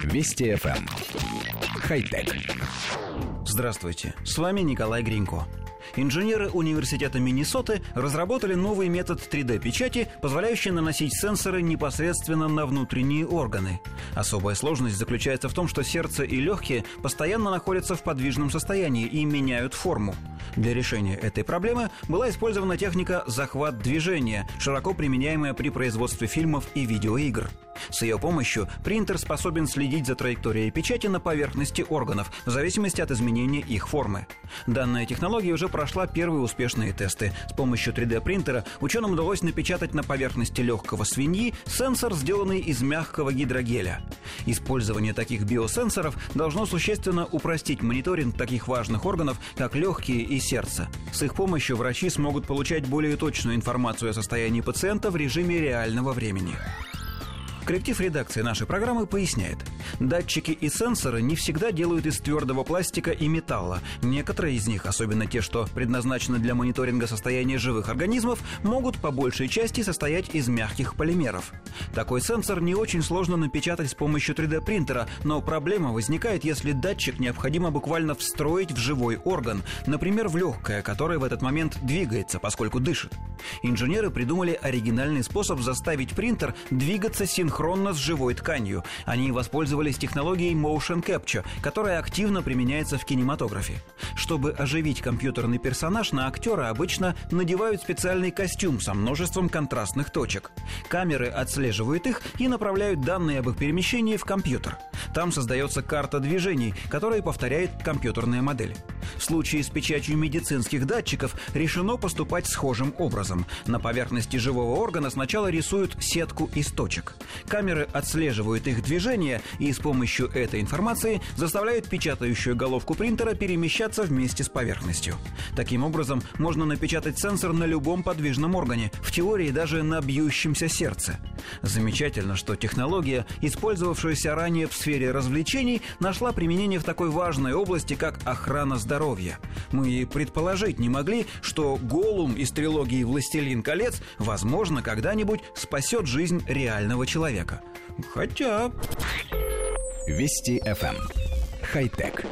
Вести FM. Эм. Хай-тек. Здравствуйте, с вами Николай Гринько. Инженеры университета Миннесоты разработали новый метод 3D-печати, позволяющий наносить сенсоры непосредственно на внутренние органы. Особая сложность заключается в том, что сердце и легкие постоянно находятся в подвижном состоянии и меняют форму. Для решения этой проблемы была использована техника «захват движения», широко применяемая при производстве фильмов и видеоигр. С ее помощью принтер способен следить за траекторией печати на поверхности органов в зависимости от изменения их формы. Данная технология уже прошла первые успешные тесты. С помощью 3D-принтера ученым удалось напечатать на поверхности легкого свиньи сенсор, сделанный из мягкого гидрогеля. Использование таких биосенсоров должно существенно упростить мониторинг таких важных органов, как легкие и сердце. С их помощью врачи смогут получать более точную информацию о состоянии пациента в режиме реального времени. Коллектив редакции нашей программы поясняет. Датчики и сенсоры не всегда делают из твердого пластика и металла. Некоторые из них, особенно те, что предназначены для мониторинга состояния живых организмов, могут по большей части состоять из мягких полимеров. Такой сенсор не очень сложно напечатать с помощью 3D-принтера, но проблема возникает, если датчик необходимо буквально встроить в живой орган, например, в легкое, которое в этот момент двигается, поскольку дышит. Инженеры придумали оригинальный способ заставить принтер двигаться синхронно с живой тканью. Они воспользовались технологией Motion Capture, которая активно применяется в кинематографе. Чтобы оживить компьютерный персонаж, на актера обычно надевают специальный костюм со множеством контрастных точек. Камеры отслеживают их и направляют данные об их перемещении в компьютер. Там создается карта движений, которая повторяет компьютерная модель. В случае с печатью медицинских датчиков решено поступать схожим образом. На поверхности живого органа сначала рисуют сетку из точек. Камеры отслеживают их движение и с помощью этой информации заставляют печатающую головку принтера перемещаться вместе с поверхностью. Таким образом, можно напечатать сенсор на любом подвижном органе, в теории даже на бьющемся сердце. Замечательно, что технология, использовавшаяся ранее в сфере развлечений, нашла применение в такой важной области, как охрана здоровья. Мы и предположить не могли, что Голум из трилогии «Властелин колец» возможно когда-нибудь спасет жизнь реального человека. Хотя... Вести FM. Эм. Хай-тек.